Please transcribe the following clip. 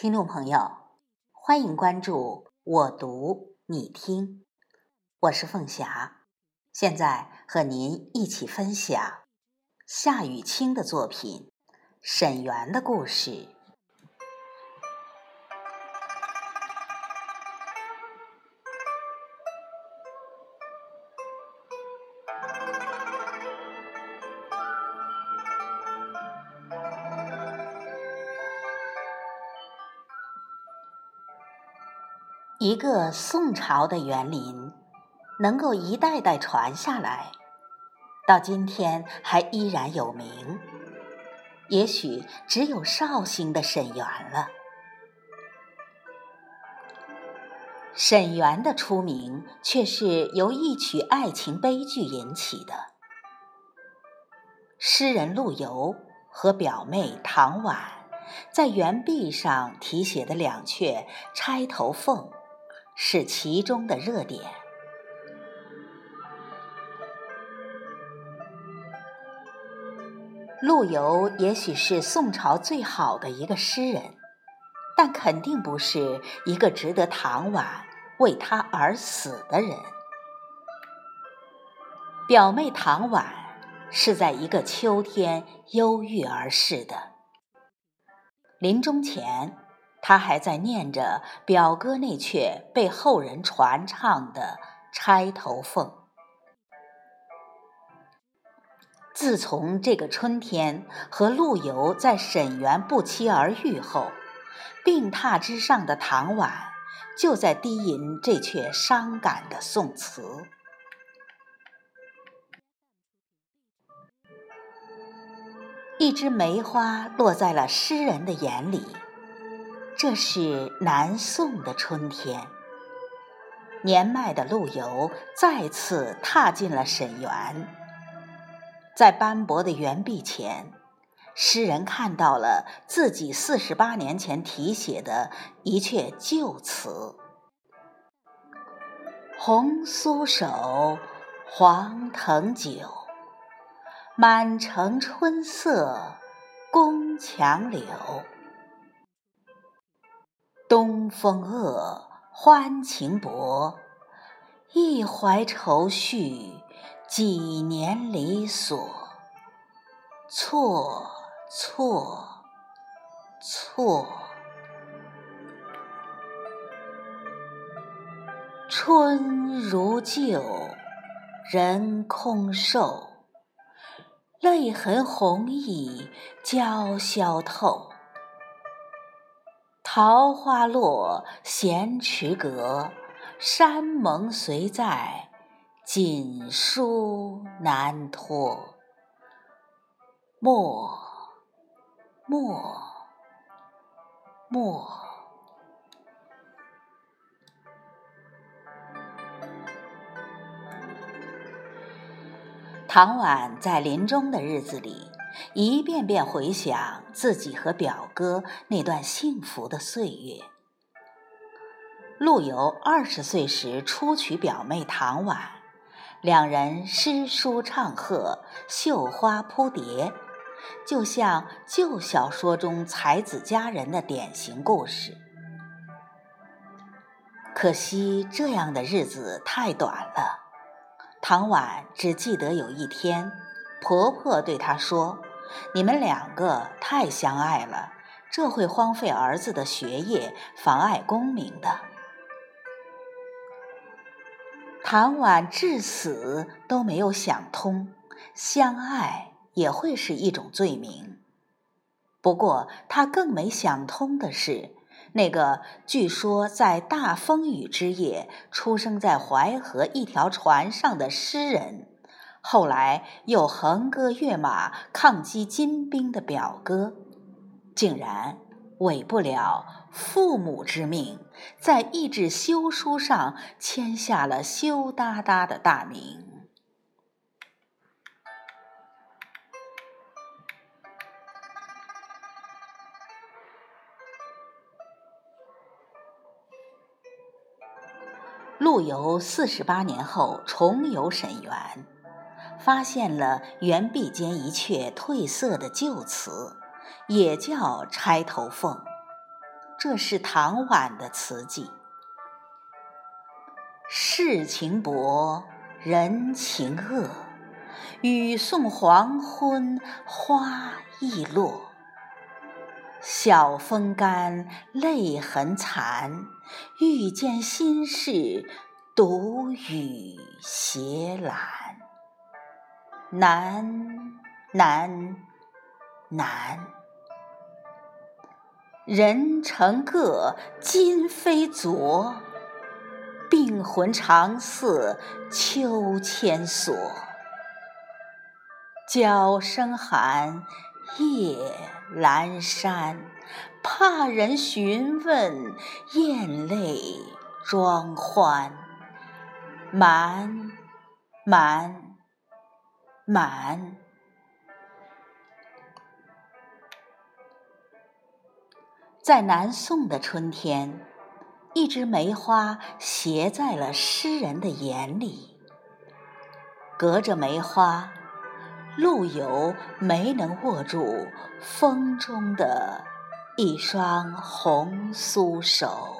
听众朋友，欢迎关注我读你听，我是凤霞，现在和您一起分享夏雨清的作品《沈园的故事》。一个宋朝的园林，能够一代代传下来，到今天还依然有名，也许只有绍兴的沈园了。沈园的出名，却是由一曲爱情悲剧引起的。诗人陆游和表妹唐婉在园壁上题写的两阙《钗头凤》。是其中的热点。陆游也许是宋朝最好的一个诗人，但肯定不是一个值得唐婉为他而死的人。表妹唐婉是在一个秋天忧郁而逝的，临终前。他还在念着表哥那阙被后人传唱的《钗头凤》。自从这个春天和陆游在沈园不期而遇后，病榻之上的唐婉就在低吟这阙伤感的宋词。一枝梅花落在了诗人的眼里。这是南宋的春天，年迈的陆游再次踏进了沈园，在斑驳的园壁前，诗人看到了自己四十八年前题写的一阙旧词：“红酥手，黄藤酒，满城春色宫墙柳。”东风恶，欢情薄，一怀愁绪，几年离索。错错错，春如旧，人空瘦，泪痕红浥鲛绡透。桃花落，闲池阁，山盟虽在，锦书难托。莫，莫，莫。唐婉在临终的日子里。一遍遍回想自己和表哥那段幸福的岁月。陆游二十岁时初娶表妹唐婉，两人诗书唱和，绣花扑蝶，就像旧小说中才子佳人的典型故事。可惜这样的日子太短了，唐婉只记得有一天，婆婆对她说。你们两个太相爱了，这会荒废儿子的学业，妨碍功名的。唐婉至死都没有想通，相爱也会是一种罪名。不过，他更没想通的是，那个据说在大风雨之夜出生在淮河一条船上的诗人。后来又横戈跃马抗击金兵的表哥，竟然违不了父母之命，在一纸休书上签下了羞答答的大名。陆游四十八年后重游沈园。发现了原壁间一阙褪色的旧词，也叫《钗头凤》。这是唐婉的词迹。世情薄，人情恶，雨送黄昏花易落。晓风干，泪痕残，欲笺心事，独语斜阑。难，难，难！人成各，今非昨。病魂常似秋千索。角声寒，夜阑珊，怕人询问，咽泪装欢。满，满，满。在南宋的春天，一枝梅花斜在了诗人的眼里。隔着梅花，陆游没能握住风中的一双红酥手。